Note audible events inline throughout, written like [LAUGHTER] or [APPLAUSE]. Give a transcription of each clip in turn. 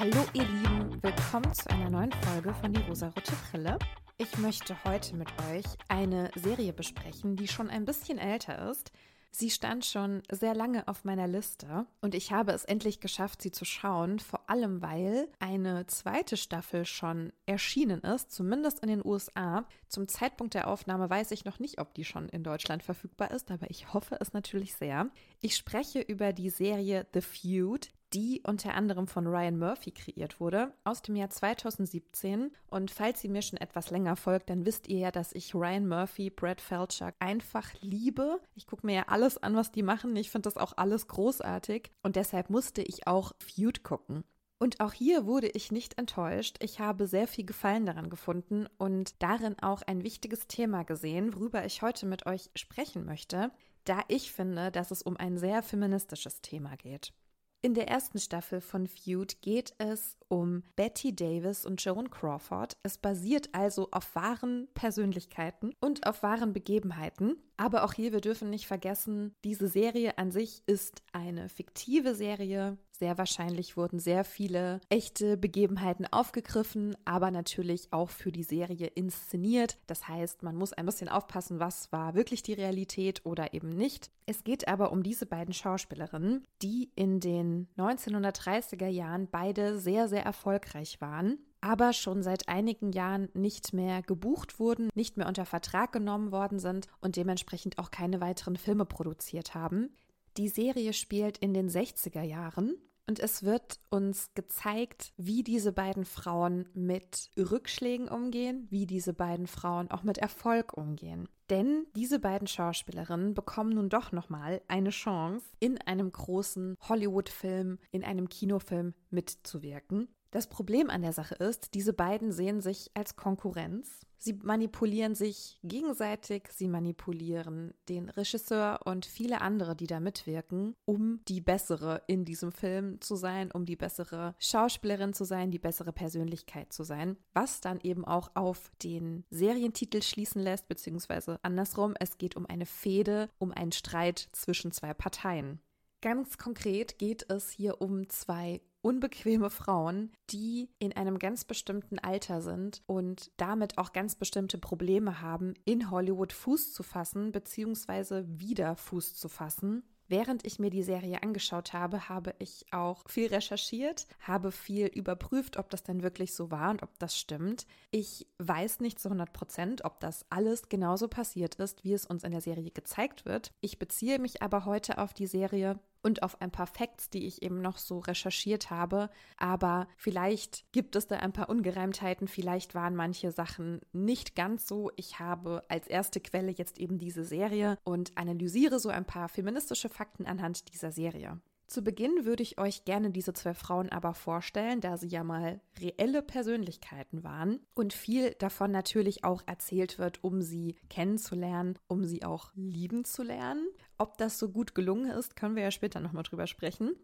Hallo ihr Lieben, willkommen zu einer neuen Folge von Die rosarote Brille. Ich möchte heute mit euch eine Serie besprechen, die schon ein bisschen älter ist. Sie stand schon sehr lange auf meiner Liste und ich habe es endlich geschafft, sie zu schauen, vor allem weil eine zweite Staffel schon erschienen ist, zumindest in den USA. Zum Zeitpunkt der Aufnahme weiß ich noch nicht, ob die schon in Deutschland verfügbar ist, aber ich hoffe es natürlich sehr. Ich spreche über die Serie The Feud, die unter anderem von Ryan Murphy kreiert wurde, aus dem Jahr 2017. Und falls ihr mir schon etwas länger folgt, dann wisst ihr ja, dass ich Ryan Murphy, Brad Felchuk einfach liebe. Ich gucke mir ja alles an, was die machen. Ich finde das auch alles großartig. Und deshalb musste ich auch Feud gucken. Und auch hier wurde ich nicht enttäuscht. Ich habe sehr viel Gefallen daran gefunden und darin auch ein wichtiges Thema gesehen, worüber ich heute mit euch sprechen möchte, da ich finde, dass es um ein sehr feministisches Thema geht. In der ersten Staffel von Feud geht es um Betty Davis und Joan Crawford. Es basiert also auf wahren Persönlichkeiten und auf wahren Begebenheiten. Aber auch hier, wir dürfen nicht vergessen, diese Serie an sich ist eine fiktive Serie. Sehr wahrscheinlich wurden sehr viele echte Begebenheiten aufgegriffen, aber natürlich auch für die Serie inszeniert. Das heißt, man muss ein bisschen aufpassen, was war wirklich die Realität oder eben nicht. Es geht aber um diese beiden Schauspielerinnen, die in den 1930er Jahren beide sehr, sehr erfolgreich waren aber schon seit einigen Jahren nicht mehr gebucht wurden, nicht mehr unter Vertrag genommen worden sind und dementsprechend auch keine weiteren Filme produziert haben. Die Serie spielt in den 60er Jahren und es wird uns gezeigt, wie diese beiden Frauen mit Rückschlägen umgehen, wie diese beiden Frauen auch mit Erfolg umgehen. Denn diese beiden Schauspielerinnen bekommen nun doch nochmal eine Chance, in einem großen Hollywood-Film, in einem Kinofilm mitzuwirken. Das Problem an der Sache ist, diese beiden sehen sich als Konkurrenz. Sie manipulieren sich gegenseitig, sie manipulieren den Regisseur und viele andere, die da mitwirken, um die bessere in diesem Film zu sein, um die bessere Schauspielerin zu sein, die bessere Persönlichkeit zu sein, was dann eben auch auf den Serientitel schließen lässt, beziehungsweise andersrum, es geht um eine Fehde, um einen Streit zwischen zwei Parteien. Ganz konkret geht es hier um zwei unbequeme Frauen, die in einem ganz bestimmten Alter sind und damit auch ganz bestimmte Probleme haben, in Hollywood Fuß zu fassen, beziehungsweise wieder Fuß zu fassen. Während ich mir die Serie angeschaut habe, habe ich auch viel recherchiert, habe viel überprüft, ob das denn wirklich so war und ob das stimmt. Ich weiß nicht zu 100 Prozent, ob das alles genauso passiert ist, wie es uns in der Serie gezeigt wird. Ich beziehe mich aber heute auf die Serie und auf ein paar Facts, die ich eben noch so recherchiert habe. Aber vielleicht gibt es da ein paar Ungereimtheiten, vielleicht waren manche Sachen nicht ganz so. Ich habe als erste Quelle jetzt eben diese Serie und analysiere so ein paar feministische Fakten anhand dieser Serie. Zu Beginn würde ich euch gerne diese zwei Frauen aber vorstellen, da sie ja mal reelle Persönlichkeiten waren und viel davon natürlich auch erzählt wird, um sie kennenzulernen, um sie auch lieben zu lernen. Ob das so gut gelungen ist, können wir ja später nochmal drüber sprechen.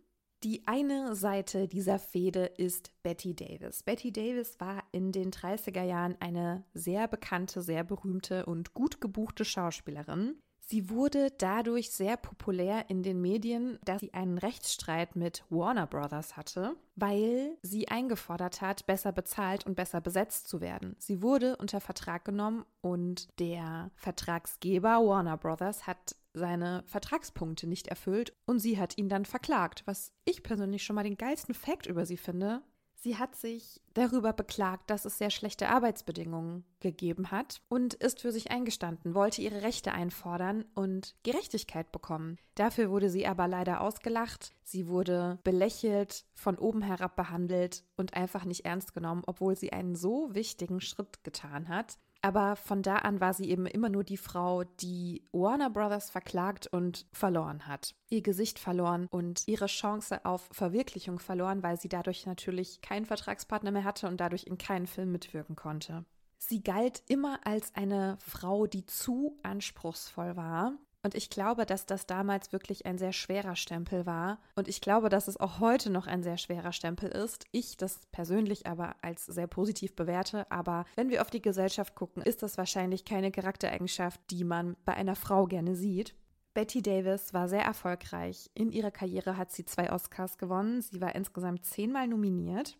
Die eine Seite dieser Fehde ist Betty Davis. Betty Davis war in den 30er Jahren eine sehr bekannte, sehr berühmte und gut gebuchte Schauspielerin. Sie wurde dadurch sehr populär in den Medien, dass sie einen Rechtsstreit mit Warner Brothers hatte, weil sie eingefordert hat, besser bezahlt und besser besetzt zu werden. Sie wurde unter Vertrag genommen und der Vertragsgeber Warner Brothers hat seine Vertragspunkte nicht erfüllt und sie hat ihn dann verklagt, was ich persönlich schon mal den geilsten Fakt über sie finde, Sie hat sich darüber beklagt, dass es sehr schlechte Arbeitsbedingungen gegeben hat und ist für sich eingestanden, wollte ihre Rechte einfordern und Gerechtigkeit bekommen. Dafür wurde sie aber leider ausgelacht, sie wurde belächelt, von oben herab behandelt und einfach nicht ernst genommen, obwohl sie einen so wichtigen Schritt getan hat. Aber von da an war sie eben immer nur die Frau, die Warner Brothers verklagt und verloren hat. Ihr Gesicht verloren und ihre Chance auf Verwirklichung verloren, weil sie dadurch natürlich keinen Vertragspartner mehr hatte und dadurch in keinen Film mitwirken konnte. Sie galt immer als eine Frau, die zu anspruchsvoll war und ich glaube, dass das damals wirklich ein sehr schwerer Stempel war. Und ich glaube, dass es auch heute noch ein sehr schwerer Stempel ist. Ich das persönlich aber als sehr positiv bewerte. Aber wenn wir auf die Gesellschaft gucken, ist das wahrscheinlich keine Charaktereigenschaft, die man bei einer Frau gerne sieht. Betty Davis war sehr erfolgreich. In ihrer Karriere hat sie zwei Oscars gewonnen. Sie war insgesamt zehnmal nominiert.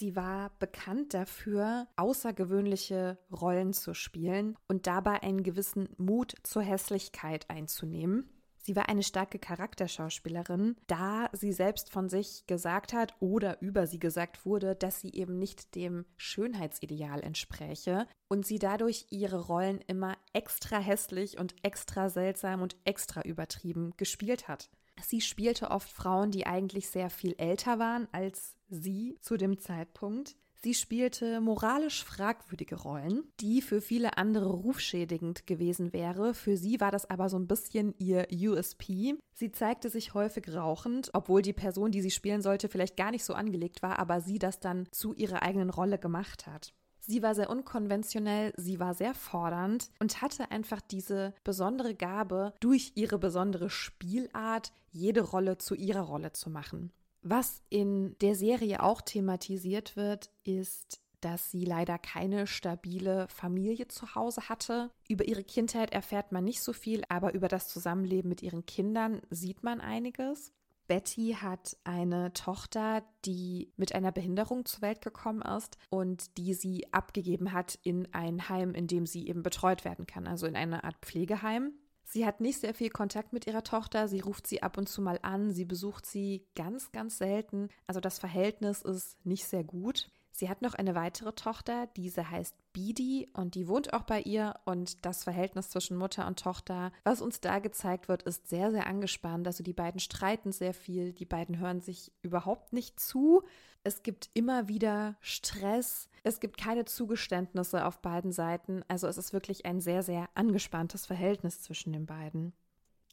Sie war bekannt dafür, außergewöhnliche Rollen zu spielen und dabei einen gewissen Mut zur Hässlichkeit einzunehmen. Sie war eine starke Charakterschauspielerin, da sie selbst von sich gesagt hat oder über sie gesagt wurde, dass sie eben nicht dem Schönheitsideal entspräche und sie dadurch ihre Rollen immer extra hässlich und extra seltsam und extra übertrieben gespielt hat. Sie spielte oft Frauen, die eigentlich sehr viel älter waren als sie zu dem Zeitpunkt. Sie spielte moralisch fragwürdige Rollen, die für viele andere rufschädigend gewesen wäre. Für sie war das aber so ein bisschen ihr USP. Sie zeigte sich häufig rauchend, obwohl die Person, die sie spielen sollte, vielleicht gar nicht so angelegt war, aber sie das dann zu ihrer eigenen Rolle gemacht hat. Sie war sehr unkonventionell, sie war sehr fordernd und hatte einfach diese besondere Gabe, durch ihre besondere Spielart jede Rolle zu ihrer Rolle zu machen. Was in der Serie auch thematisiert wird, ist, dass sie leider keine stabile Familie zu Hause hatte. Über ihre Kindheit erfährt man nicht so viel, aber über das Zusammenleben mit ihren Kindern sieht man einiges. Betty hat eine Tochter, die mit einer Behinderung zur Welt gekommen ist und die sie abgegeben hat in ein Heim, in dem sie eben betreut werden kann, also in eine Art Pflegeheim. Sie hat nicht sehr viel Kontakt mit ihrer Tochter. Sie ruft sie ab und zu mal an. Sie besucht sie ganz, ganz selten. Also das Verhältnis ist nicht sehr gut. Sie hat noch eine weitere Tochter, diese heißt Bidi und die wohnt auch bei ihr und das Verhältnis zwischen Mutter und Tochter, was uns da gezeigt wird, ist sehr, sehr angespannt. Also die beiden streiten sehr viel, die beiden hören sich überhaupt nicht zu. Es gibt immer wieder Stress, es gibt keine Zugeständnisse auf beiden Seiten. Also es ist wirklich ein sehr, sehr angespanntes Verhältnis zwischen den beiden.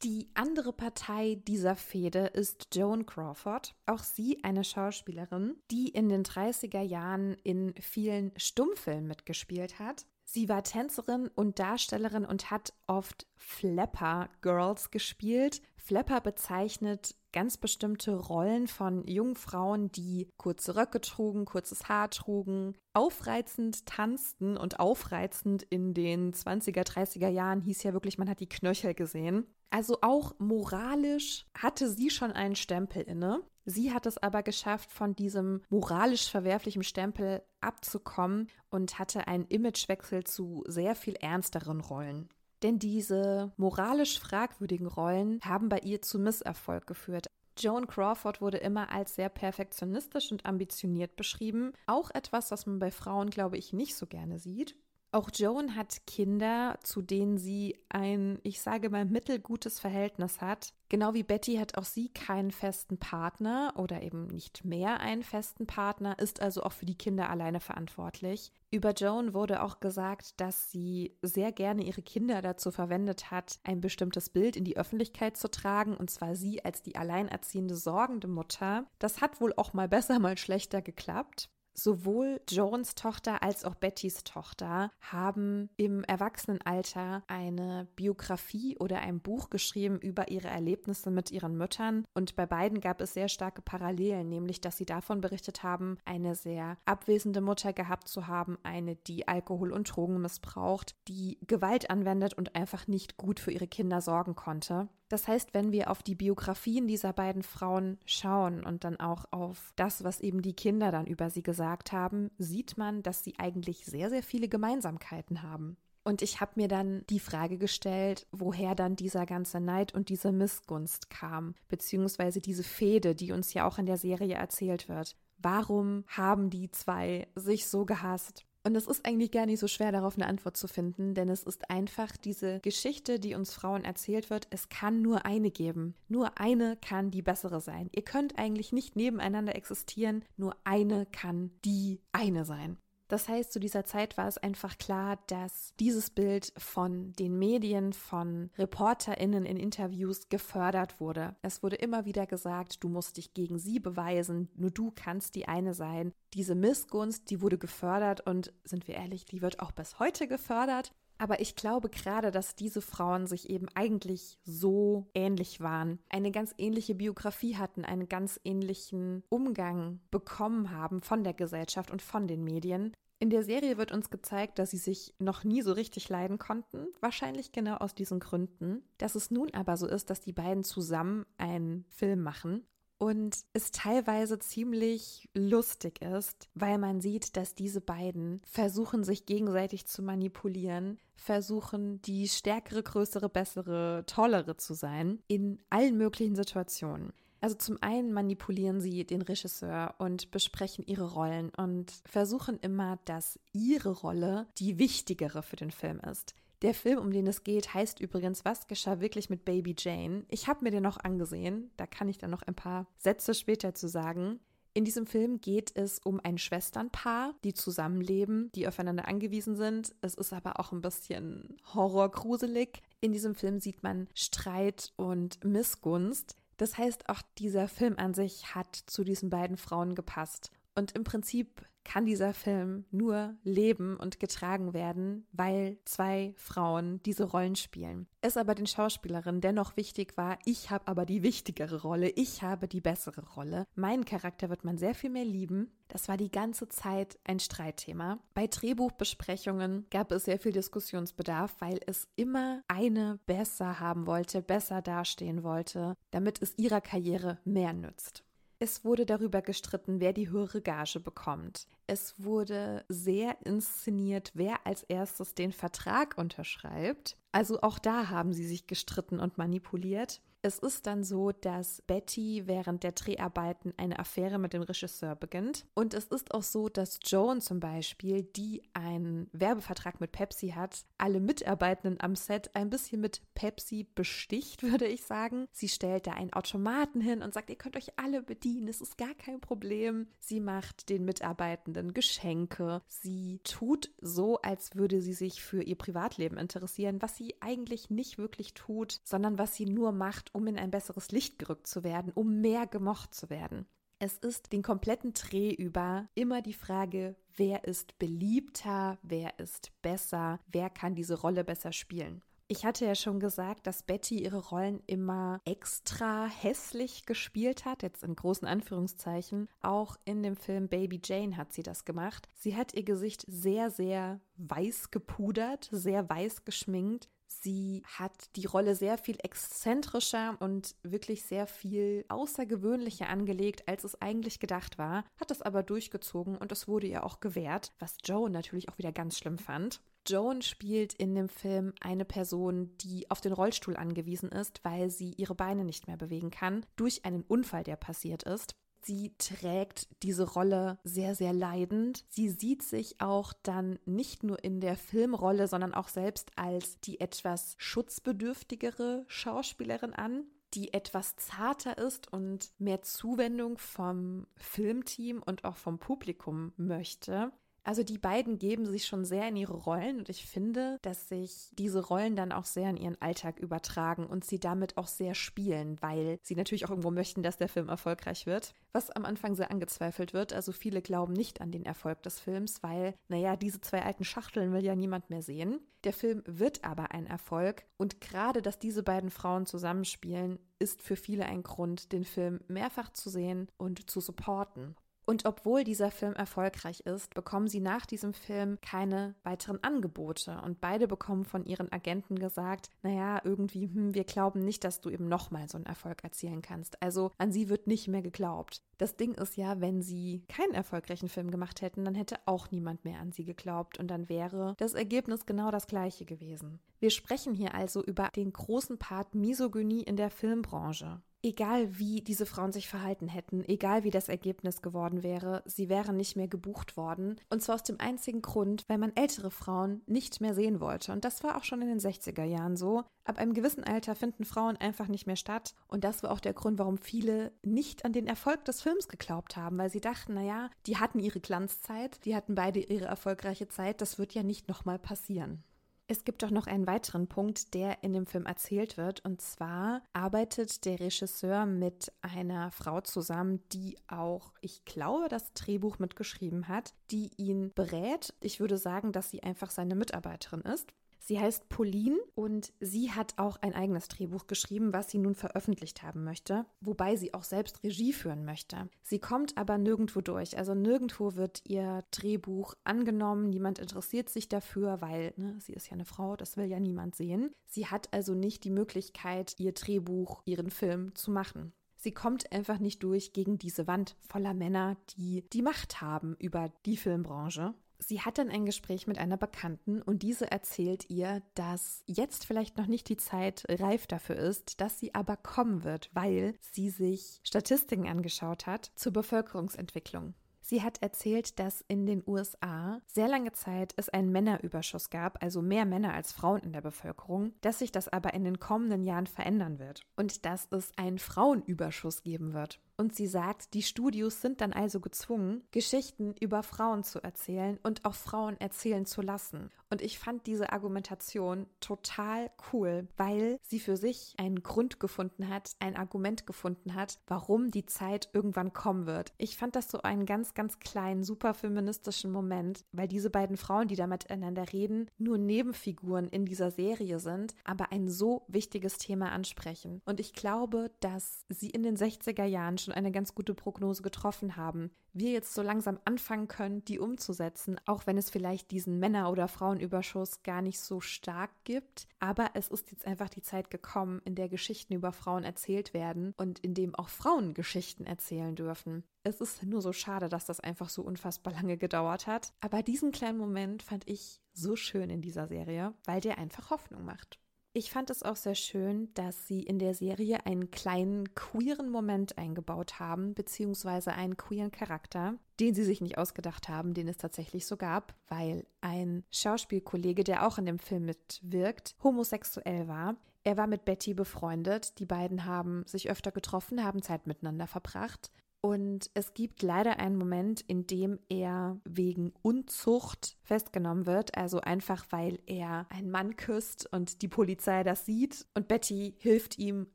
Die andere Partei dieser Fehde ist Joan Crawford. Auch sie eine Schauspielerin, die in den 30er Jahren in vielen Stummfilmen mitgespielt hat. Sie war Tänzerin und Darstellerin und hat oft Flapper Girls gespielt. Flapper bezeichnet ganz bestimmte Rollen von jungen Frauen, die kurze Röcke trugen, kurzes Haar trugen, aufreizend tanzten und aufreizend in den 20er, 30er Jahren hieß ja wirklich, man hat die Knöchel gesehen. Also auch moralisch hatte sie schon einen Stempel inne. Sie hat es aber geschafft, von diesem moralisch verwerflichen Stempel abzukommen und hatte einen Imagewechsel zu sehr viel ernsteren Rollen. Denn diese moralisch fragwürdigen Rollen haben bei ihr zu Misserfolg geführt. Joan Crawford wurde immer als sehr perfektionistisch und ambitioniert beschrieben. Auch etwas, was man bei Frauen, glaube ich, nicht so gerne sieht. Auch Joan hat Kinder, zu denen sie ein, ich sage mal, mittelgutes Verhältnis hat. Genau wie Betty hat auch sie keinen festen Partner oder eben nicht mehr einen festen Partner, ist also auch für die Kinder alleine verantwortlich. Über Joan wurde auch gesagt, dass sie sehr gerne ihre Kinder dazu verwendet hat, ein bestimmtes Bild in die Öffentlichkeit zu tragen, und zwar sie als die alleinerziehende sorgende Mutter. Das hat wohl auch mal besser, mal schlechter geklappt. Sowohl Jones Tochter als auch Bettys Tochter haben im Erwachsenenalter eine Biografie oder ein Buch geschrieben über ihre Erlebnisse mit ihren Müttern. Und bei beiden gab es sehr starke Parallelen, nämlich dass sie davon berichtet haben, eine sehr abwesende Mutter gehabt zu haben, eine, die Alkohol und Drogen missbraucht, die Gewalt anwendet und einfach nicht gut für ihre Kinder sorgen konnte. Das heißt, wenn wir auf die Biografien dieser beiden Frauen schauen und dann auch auf das, was eben die Kinder dann über sie gesagt haben, sieht man, dass sie eigentlich sehr, sehr viele Gemeinsamkeiten haben. Und ich habe mir dann die Frage gestellt, woher dann dieser ganze Neid und diese Missgunst kam, beziehungsweise diese Fehde, die uns ja auch in der Serie erzählt wird. Warum haben die zwei sich so gehasst? Und es ist eigentlich gar nicht so schwer, darauf eine Antwort zu finden, denn es ist einfach diese Geschichte, die uns Frauen erzählt wird. Es kann nur eine geben. Nur eine kann die bessere sein. Ihr könnt eigentlich nicht nebeneinander existieren. Nur eine kann die eine sein. Das heißt, zu dieser Zeit war es einfach klar, dass dieses Bild von den Medien, von ReporterInnen in Interviews gefördert wurde. Es wurde immer wieder gesagt, du musst dich gegen sie beweisen, nur du kannst die eine sein. Diese Missgunst, die wurde gefördert und sind wir ehrlich, die wird auch bis heute gefördert. Aber ich glaube gerade, dass diese Frauen sich eben eigentlich so ähnlich waren, eine ganz ähnliche Biografie hatten, einen ganz ähnlichen Umgang bekommen haben von der Gesellschaft und von den Medien. In der Serie wird uns gezeigt, dass sie sich noch nie so richtig leiden konnten, wahrscheinlich genau aus diesen Gründen. Dass es nun aber so ist, dass die beiden zusammen einen Film machen und es teilweise ziemlich lustig ist, weil man sieht, dass diese beiden versuchen, sich gegenseitig zu manipulieren, versuchen, die stärkere, größere, bessere, tollere zu sein in allen möglichen Situationen. Also zum einen manipulieren sie den Regisseur und besprechen ihre Rollen und versuchen immer, dass ihre Rolle die wichtigere für den Film ist. Der Film, um den es geht, heißt übrigens Was geschah wirklich mit Baby Jane? Ich habe mir den noch angesehen, da kann ich dann noch ein paar Sätze später zu sagen. In diesem Film geht es um ein Schwesternpaar, die zusammenleben, die aufeinander angewiesen sind. Es ist aber auch ein bisschen horrorgruselig. In diesem Film sieht man Streit und Missgunst. Das heißt, auch dieser Film an sich hat zu diesen beiden Frauen gepasst. Und im Prinzip kann dieser Film nur leben und getragen werden, weil zwei Frauen diese Rollen spielen. Es aber den Schauspielerinnen dennoch wichtig war, ich habe aber die wichtigere Rolle, ich habe die bessere Rolle. Meinen Charakter wird man sehr viel mehr lieben. Das war die ganze Zeit ein Streitthema. Bei Drehbuchbesprechungen gab es sehr viel Diskussionsbedarf, weil es immer eine besser haben wollte, besser dastehen wollte, damit es ihrer Karriere mehr nützt. Es wurde darüber gestritten, wer die höhere Gage bekommt. Es wurde sehr inszeniert, wer als erstes den Vertrag unterschreibt. Also auch da haben sie sich gestritten und manipuliert. Es ist dann so, dass Betty während der Dreharbeiten eine Affäre mit dem Regisseur beginnt. Und es ist auch so, dass Joan zum Beispiel, die einen Werbevertrag mit Pepsi hat, alle Mitarbeitenden am Set ein bisschen mit Pepsi besticht, [LAUGHS] würde ich sagen. Sie stellt da einen Automaten hin und sagt, ihr könnt euch alle bedienen, es ist gar kein Problem. Sie macht den Mitarbeitenden Geschenke. Sie tut so, als würde sie sich für ihr Privatleben interessieren, was sie eigentlich nicht wirklich tut, sondern was sie nur macht, um in ein besseres Licht gerückt zu werden, um mehr gemocht zu werden. Es ist den kompletten Dreh über immer die Frage, wer ist beliebter, wer ist besser, wer kann diese Rolle besser spielen. Ich hatte ja schon gesagt, dass Betty ihre Rollen immer extra hässlich gespielt hat, jetzt in großen Anführungszeichen. Auch in dem Film Baby Jane hat sie das gemacht. Sie hat ihr Gesicht sehr, sehr weiß gepudert, sehr weiß geschminkt. Sie hat die Rolle sehr viel exzentrischer und wirklich sehr viel außergewöhnlicher angelegt, als es eigentlich gedacht war, hat es aber durchgezogen und es wurde ihr auch gewährt, was Joe natürlich auch wieder ganz schlimm fand. Joan spielt in dem Film eine Person, die auf den Rollstuhl angewiesen ist, weil sie ihre Beine nicht mehr bewegen kann, durch einen Unfall, der passiert ist. Sie trägt diese Rolle sehr, sehr leidend. Sie sieht sich auch dann nicht nur in der Filmrolle, sondern auch selbst als die etwas schutzbedürftigere Schauspielerin an, die etwas zarter ist und mehr Zuwendung vom Filmteam und auch vom Publikum möchte. Also die beiden geben sich schon sehr in ihre Rollen und ich finde, dass sich diese Rollen dann auch sehr in ihren Alltag übertragen und sie damit auch sehr spielen, weil sie natürlich auch irgendwo möchten, dass der Film erfolgreich wird. Was am Anfang sehr angezweifelt wird. Also viele glauben nicht an den Erfolg des Films, weil, naja, diese zwei alten Schachteln will ja niemand mehr sehen. Der Film wird aber ein Erfolg und gerade, dass diese beiden Frauen zusammenspielen, ist für viele ein Grund, den Film mehrfach zu sehen und zu supporten. Und obwohl dieser Film erfolgreich ist, bekommen sie nach diesem Film keine weiteren Angebote. Und beide bekommen von ihren Agenten gesagt, naja, irgendwie, hm, wir glauben nicht, dass du eben nochmal so einen Erfolg erzielen kannst. Also an sie wird nicht mehr geglaubt. Das Ding ist ja, wenn sie keinen erfolgreichen Film gemacht hätten, dann hätte auch niemand mehr an sie geglaubt und dann wäre das Ergebnis genau das gleiche gewesen. Wir sprechen hier also über den großen Part Misogynie in der Filmbranche. Egal wie diese Frauen sich verhalten hätten, egal wie das Ergebnis geworden wäre, sie wären nicht mehr gebucht worden. Und zwar aus dem einzigen Grund, weil man ältere Frauen nicht mehr sehen wollte. Und das war auch schon in den 60er Jahren so. Ab einem gewissen Alter finden Frauen einfach nicht mehr statt. Und das war auch der Grund, warum viele nicht an den Erfolg des Films geglaubt haben, weil sie dachten, naja, die hatten ihre Glanzzeit, die hatten beide ihre erfolgreiche Zeit, das wird ja nicht nochmal passieren. Es gibt doch noch einen weiteren Punkt, der in dem Film erzählt wird. Und zwar arbeitet der Regisseur mit einer Frau zusammen, die auch, ich glaube, das Drehbuch mitgeschrieben hat, die ihn berät. Ich würde sagen, dass sie einfach seine Mitarbeiterin ist. Sie heißt Pauline und sie hat auch ein eigenes Drehbuch geschrieben, was sie nun veröffentlicht haben möchte, wobei sie auch selbst Regie führen möchte. Sie kommt aber nirgendwo durch, also nirgendwo wird ihr Drehbuch angenommen, niemand interessiert sich dafür, weil ne, sie ist ja eine Frau, das will ja niemand sehen. Sie hat also nicht die Möglichkeit, ihr Drehbuch, ihren Film zu machen. Sie kommt einfach nicht durch gegen diese Wand voller Männer, die die Macht haben über die Filmbranche. Sie hat dann ein Gespräch mit einer Bekannten und diese erzählt ihr, dass jetzt vielleicht noch nicht die Zeit reif dafür ist, dass sie aber kommen wird, weil sie sich Statistiken angeschaut hat zur Bevölkerungsentwicklung. Sie hat erzählt, dass in den USA sehr lange Zeit es einen Männerüberschuss gab, also mehr Männer als Frauen in der Bevölkerung, dass sich das aber in den kommenden Jahren verändern wird und dass es einen Frauenüberschuss geben wird. Und sie sagt, die Studios sind dann also gezwungen, Geschichten über Frauen zu erzählen und auch Frauen erzählen zu lassen. Und ich fand diese Argumentation total cool, weil sie für sich einen Grund gefunden hat, ein Argument gefunden hat, warum die Zeit irgendwann kommen wird. Ich fand das so einen ganz, ganz kleinen, super feministischen Moment, weil diese beiden Frauen, die da miteinander reden, nur Nebenfiguren in dieser Serie sind, aber ein so wichtiges Thema ansprechen. Und ich glaube, dass sie in den 60er Jahren schon schon eine ganz gute Prognose getroffen haben, wir jetzt so langsam anfangen können, die umzusetzen, auch wenn es vielleicht diesen Männer- oder Frauenüberschuss gar nicht so stark gibt. Aber es ist jetzt einfach die Zeit gekommen, in der Geschichten über Frauen erzählt werden und in dem auch Frauen Geschichten erzählen dürfen. Es ist nur so schade, dass das einfach so unfassbar lange gedauert hat. Aber diesen kleinen Moment fand ich so schön in dieser Serie, weil der einfach Hoffnung macht. Ich fand es auch sehr schön, dass sie in der Serie einen kleinen queeren Moment eingebaut haben, beziehungsweise einen queeren Charakter, den sie sich nicht ausgedacht haben, den es tatsächlich so gab, weil ein Schauspielkollege, der auch in dem Film mitwirkt, homosexuell war. Er war mit Betty befreundet. Die beiden haben sich öfter getroffen, haben Zeit miteinander verbracht. Und es gibt leider einen Moment, in dem er wegen Unzucht festgenommen wird, also einfach weil er einen Mann küsst und die Polizei das sieht. Und Betty hilft ihm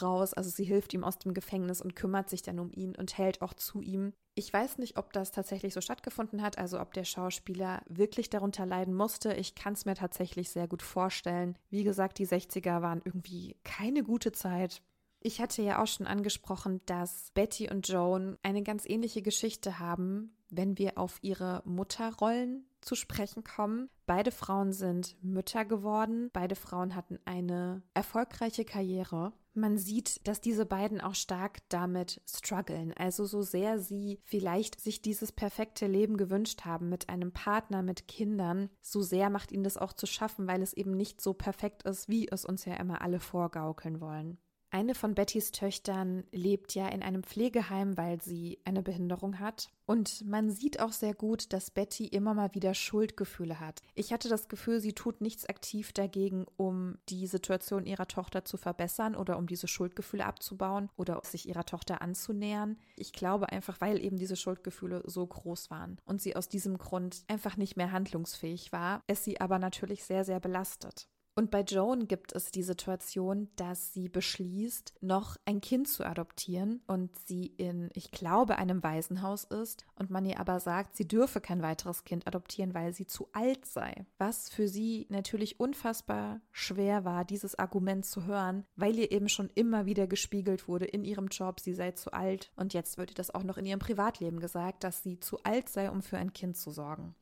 raus, also sie hilft ihm aus dem Gefängnis und kümmert sich dann um ihn und hält auch zu ihm. Ich weiß nicht, ob das tatsächlich so stattgefunden hat, also ob der Schauspieler wirklich darunter leiden musste. Ich kann es mir tatsächlich sehr gut vorstellen. Wie gesagt, die 60er waren irgendwie keine gute Zeit. Ich hatte ja auch schon angesprochen, dass Betty und Joan eine ganz ähnliche Geschichte haben, wenn wir auf ihre Mutterrollen zu sprechen kommen. Beide Frauen sind Mütter geworden, beide Frauen hatten eine erfolgreiche Karriere. Man sieht, dass diese beiden auch stark damit strugglen. Also so sehr sie vielleicht sich dieses perfekte Leben gewünscht haben mit einem Partner, mit Kindern, so sehr macht ihnen das auch zu schaffen, weil es eben nicht so perfekt ist, wie es uns ja immer alle vorgaukeln wollen. Eine von Bettys Töchtern lebt ja in einem Pflegeheim, weil sie eine Behinderung hat. Und man sieht auch sehr gut, dass Betty immer mal wieder Schuldgefühle hat. Ich hatte das Gefühl, sie tut nichts aktiv dagegen, um die Situation ihrer Tochter zu verbessern oder um diese Schuldgefühle abzubauen oder sich ihrer Tochter anzunähern. Ich glaube einfach, weil eben diese Schuldgefühle so groß waren und sie aus diesem Grund einfach nicht mehr handlungsfähig war, es sie aber natürlich sehr, sehr belastet. Und bei Joan gibt es die Situation, dass sie beschließt, noch ein Kind zu adoptieren und sie in, ich glaube, einem Waisenhaus ist und man ihr aber sagt, sie dürfe kein weiteres Kind adoptieren, weil sie zu alt sei. Was für sie natürlich unfassbar schwer war, dieses Argument zu hören, weil ihr eben schon immer wieder gespiegelt wurde in ihrem Job, sie sei zu alt und jetzt wird ihr das auch noch in ihrem Privatleben gesagt, dass sie zu alt sei, um für ein Kind zu sorgen.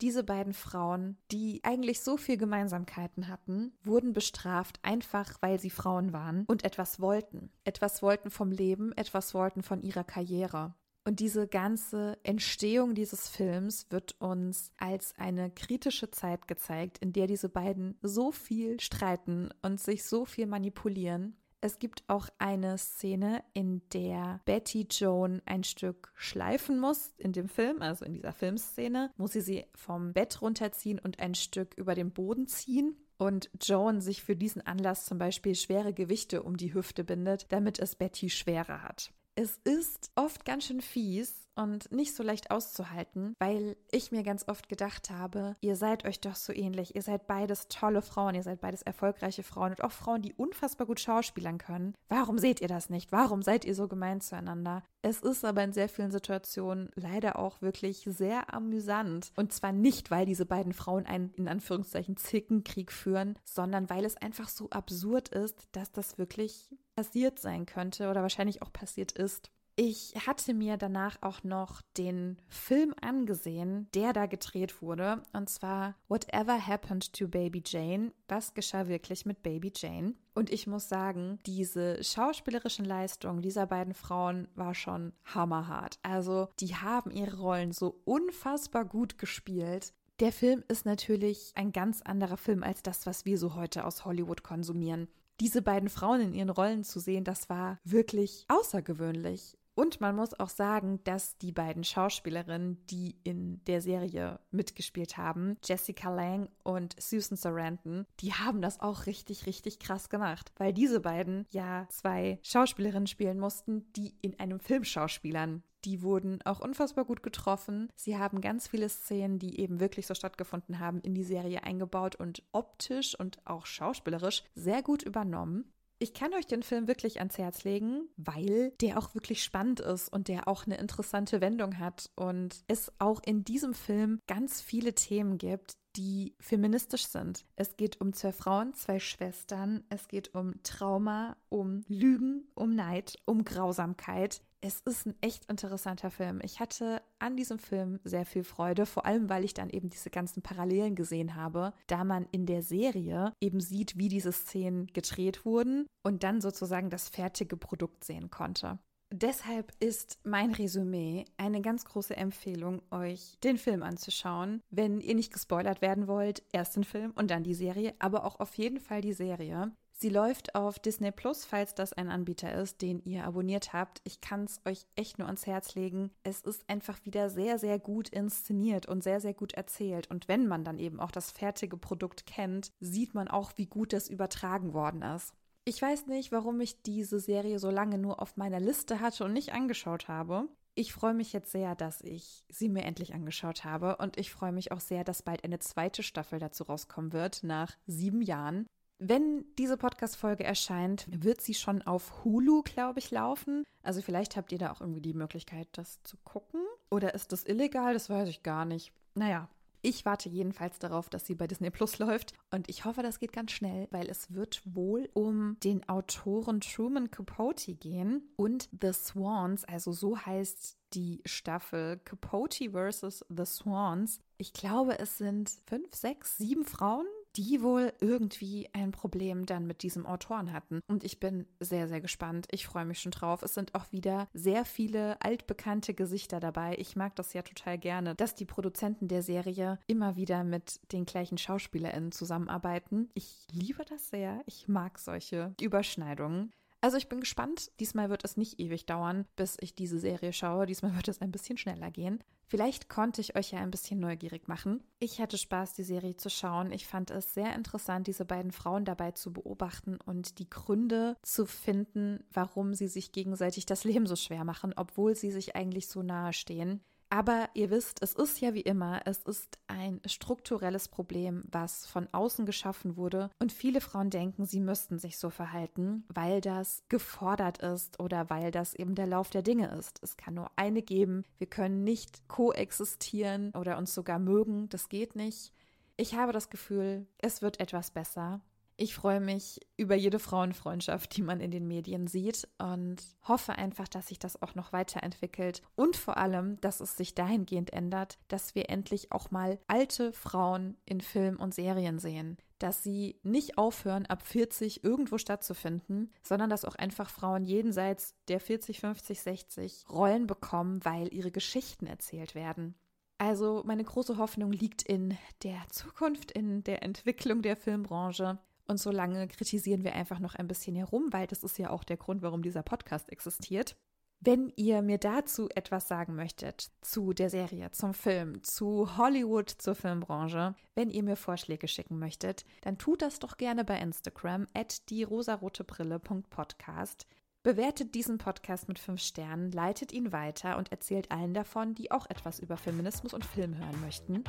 Diese beiden Frauen, die eigentlich so viel Gemeinsamkeiten hatten, wurden bestraft, einfach weil sie Frauen waren und etwas wollten. Etwas wollten vom Leben, etwas wollten von ihrer Karriere. Und diese ganze Entstehung dieses Films wird uns als eine kritische Zeit gezeigt, in der diese beiden so viel streiten und sich so viel manipulieren es gibt auch eine Szene, in der Betty Joan ein Stück schleifen muss in dem Film, also in dieser Filmszene, muss sie sie vom Bett runterziehen und ein Stück über den Boden ziehen. Und Joan sich für diesen Anlass zum Beispiel schwere Gewichte um die Hüfte bindet, damit es Betty schwerer hat. Es ist oft ganz schön fies und nicht so leicht auszuhalten, weil ich mir ganz oft gedacht habe, ihr seid euch doch so ähnlich. Ihr seid beides tolle Frauen, ihr seid beides erfolgreiche Frauen und auch Frauen, die unfassbar gut schauspielern können. Warum seht ihr das nicht? Warum seid ihr so gemein zueinander? Es ist aber in sehr vielen Situationen leider auch wirklich sehr amüsant. Und zwar nicht, weil diese beiden Frauen einen in Anführungszeichen Zickenkrieg führen, sondern weil es einfach so absurd ist, dass das wirklich passiert sein könnte oder wahrscheinlich auch passiert ist. Ich hatte mir danach auch noch den Film angesehen, der da gedreht wurde, und zwar Whatever Happened to Baby Jane. Was geschah wirklich mit Baby Jane? Und ich muss sagen, diese schauspielerischen Leistungen dieser beiden Frauen war schon hammerhart. Also, die haben ihre Rollen so unfassbar gut gespielt. Der Film ist natürlich ein ganz anderer Film als das, was wir so heute aus Hollywood konsumieren diese beiden Frauen in ihren Rollen zu sehen, das war wirklich außergewöhnlich. Und man muss auch sagen, dass die beiden Schauspielerinnen, die in der Serie mitgespielt haben, Jessica Lang und Susan Sarandon, die haben das auch richtig, richtig krass gemacht, weil diese beiden ja zwei Schauspielerinnen spielen mussten, die in einem Film schauspielern. Die wurden auch unfassbar gut getroffen. Sie haben ganz viele Szenen, die eben wirklich so stattgefunden haben, in die Serie eingebaut und optisch und auch schauspielerisch sehr gut übernommen. Ich kann euch den Film wirklich ans Herz legen, weil der auch wirklich spannend ist und der auch eine interessante Wendung hat und es auch in diesem Film ganz viele Themen gibt, die feministisch sind. Es geht um zwei Frauen, zwei Schwestern, es geht um Trauma, um Lügen, um Neid, um Grausamkeit. Es ist ein echt interessanter Film. Ich hatte an diesem Film sehr viel Freude, vor allem weil ich dann eben diese ganzen Parallelen gesehen habe, da man in der Serie eben sieht, wie diese Szenen gedreht wurden und dann sozusagen das fertige Produkt sehen konnte. Deshalb ist mein Resümee eine ganz große Empfehlung, euch den Film anzuschauen. Wenn ihr nicht gespoilert werden wollt, erst den Film und dann die Serie, aber auch auf jeden Fall die Serie. Sie läuft auf Disney Plus, falls das ein Anbieter ist, den ihr abonniert habt. Ich kann es euch echt nur ans Herz legen. Es ist einfach wieder sehr, sehr gut inszeniert und sehr, sehr gut erzählt. Und wenn man dann eben auch das fertige Produkt kennt, sieht man auch, wie gut das übertragen worden ist. Ich weiß nicht, warum ich diese Serie so lange nur auf meiner Liste hatte und nicht angeschaut habe. Ich freue mich jetzt sehr, dass ich sie mir endlich angeschaut habe und ich freue mich auch sehr, dass bald eine zweite Staffel dazu rauskommen wird, nach sieben Jahren. Wenn diese Podcast-Folge erscheint, wird sie schon auf Hulu, glaube ich, laufen. Also vielleicht habt ihr da auch irgendwie die Möglichkeit, das zu gucken. Oder ist das illegal? Das weiß ich gar nicht. Naja, ich warte jedenfalls darauf, dass sie bei Disney Plus läuft und ich hoffe, das geht ganz schnell, weil es wird wohl um den Autoren Truman Capote gehen und The Swans, also so heißt die Staffel Capote vs. The Swans. Ich glaube, es sind fünf, sechs, sieben Frauen, die wohl irgendwie ein Problem dann mit diesem Autoren hatten. Und ich bin sehr, sehr gespannt. Ich freue mich schon drauf. Es sind auch wieder sehr viele altbekannte Gesichter dabei. Ich mag das ja total gerne, dass die Produzenten der Serie immer wieder mit den gleichen SchauspielerInnen zusammenarbeiten. Ich liebe das sehr. Ich mag solche Überschneidungen. Also ich bin gespannt. Diesmal wird es nicht ewig dauern, bis ich diese Serie schaue. Diesmal wird es ein bisschen schneller gehen. Vielleicht konnte ich euch ja ein bisschen neugierig machen. Ich hatte Spaß, die Serie zu schauen. Ich fand es sehr interessant, diese beiden Frauen dabei zu beobachten und die Gründe zu finden, warum sie sich gegenseitig das Leben so schwer machen, obwohl sie sich eigentlich so nahe stehen. Aber ihr wisst, es ist ja wie immer, es ist ein strukturelles Problem, was von außen geschaffen wurde. Und viele Frauen denken, sie müssten sich so verhalten, weil das gefordert ist oder weil das eben der Lauf der Dinge ist. Es kann nur eine geben. Wir können nicht koexistieren oder uns sogar mögen. Das geht nicht. Ich habe das Gefühl, es wird etwas besser. Ich freue mich über jede Frauenfreundschaft, die man in den Medien sieht und hoffe einfach, dass sich das auch noch weiterentwickelt und vor allem, dass es sich dahingehend ändert, dass wir endlich auch mal alte Frauen in Film und Serien sehen. Dass sie nicht aufhören, ab 40 irgendwo stattzufinden, sondern dass auch einfach Frauen jenseits der 40, 50, 60 Rollen bekommen, weil ihre Geschichten erzählt werden. Also meine große Hoffnung liegt in der Zukunft, in der Entwicklung der Filmbranche. Und solange kritisieren wir einfach noch ein bisschen herum, weil das ist ja auch der Grund, warum dieser Podcast existiert. Wenn ihr mir dazu etwas sagen möchtet, zu der Serie, zum Film, zu Hollywood, zur Filmbranche, wenn ihr mir Vorschläge schicken möchtet, dann tut das doch gerne bei Instagram at dierosarotebrille.podcast. Bewertet diesen Podcast mit fünf Sternen, leitet ihn weiter und erzählt allen davon, die auch etwas über Feminismus und Film hören möchten.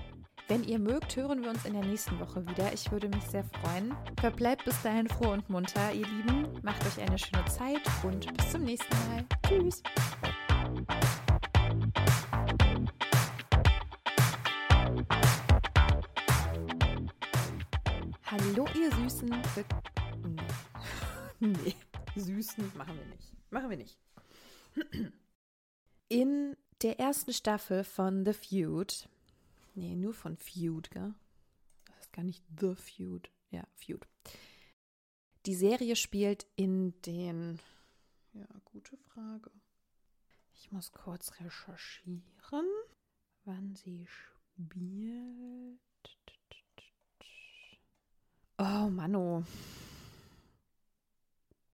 Wenn ihr mögt, hören wir uns in der nächsten Woche wieder. Ich würde mich sehr freuen. Verbleibt bis dahin froh und munter, ihr Lieben. Macht euch eine schöne Zeit und bis zum nächsten Mal. Tschüss. Hallo, ihr Süßen. Nee. [LAUGHS] nee. Süßen machen wir nicht. Machen wir nicht. In der ersten Staffel von The Feud, nee, nur von Feud, gell? Das ist gar nicht The Feud, ja, Feud. Die Serie spielt in den, ja, gute Frage. Ich muss kurz recherchieren, wann sie spielt. Oh, Mano.